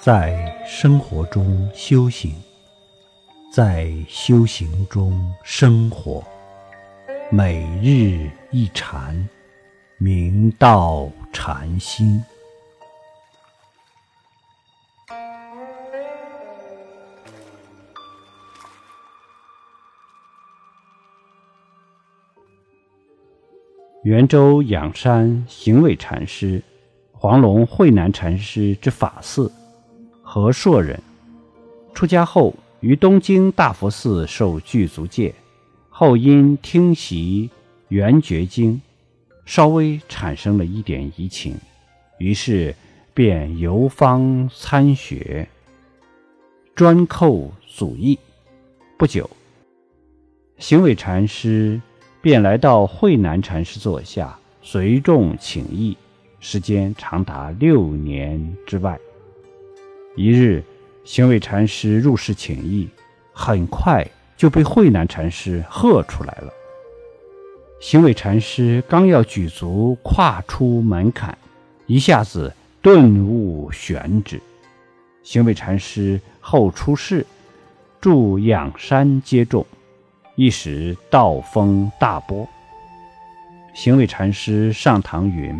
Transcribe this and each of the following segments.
在生活中修行，在修行中生活，每日一禅，明道禅心。圆州仰山行伟禅师，黄龙慧南禅师之法嗣，和硕人。出家后于东京大佛寺受具足戒，后因听习圆觉经，稍微产生了一点疑情，于是便游方参学，专叩祖义。不久，行伟禅师。便来到慧南禅师座下，随众请益，时间长达六年之外。一日，行伟禅师入室请益，很快就被慧南禅师喝出来了。行伟禅师刚要举足跨出门槛，一下子顿悟玄旨。行伟禅师后出世，住仰山接众。一时道风大波，行伟禅师上堂云：“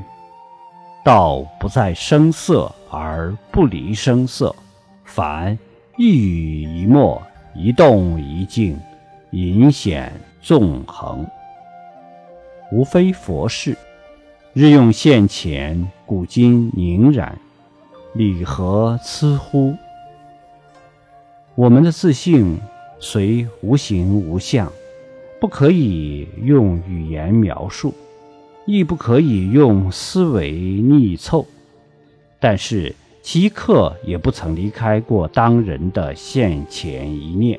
道不在声色而不离声色，凡一语一默、一动一静，隐显纵横，无非佛事。日用现前，古今凝然，理何疵乎？我们的自信。”虽无形无相，不可以用语言描述，亦不可以用思维逆凑，但是其一刻也不曾离开过当人的现前一念，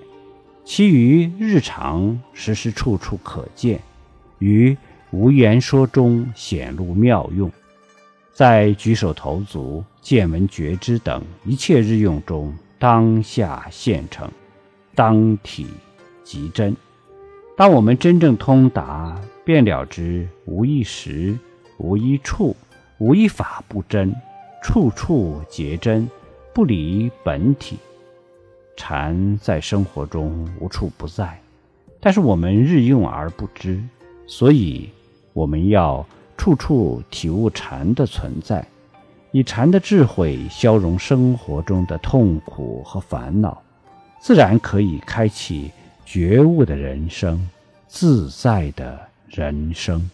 其余日常时时处处可见，于无言说中显露妙用，在举手投足、见闻觉知等一切日用中，当下现成。当体即真。当我们真正通达，便了知无一时、无一处、无一法不真，处处皆真，不离本体。禅在生活中无处不在，但是我们日用而不知，所以我们要处处体悟禅的存在，以禅的智慧消融生活中的痛苦和烦恼。自然可以开启觉悟的人生，自在的人生。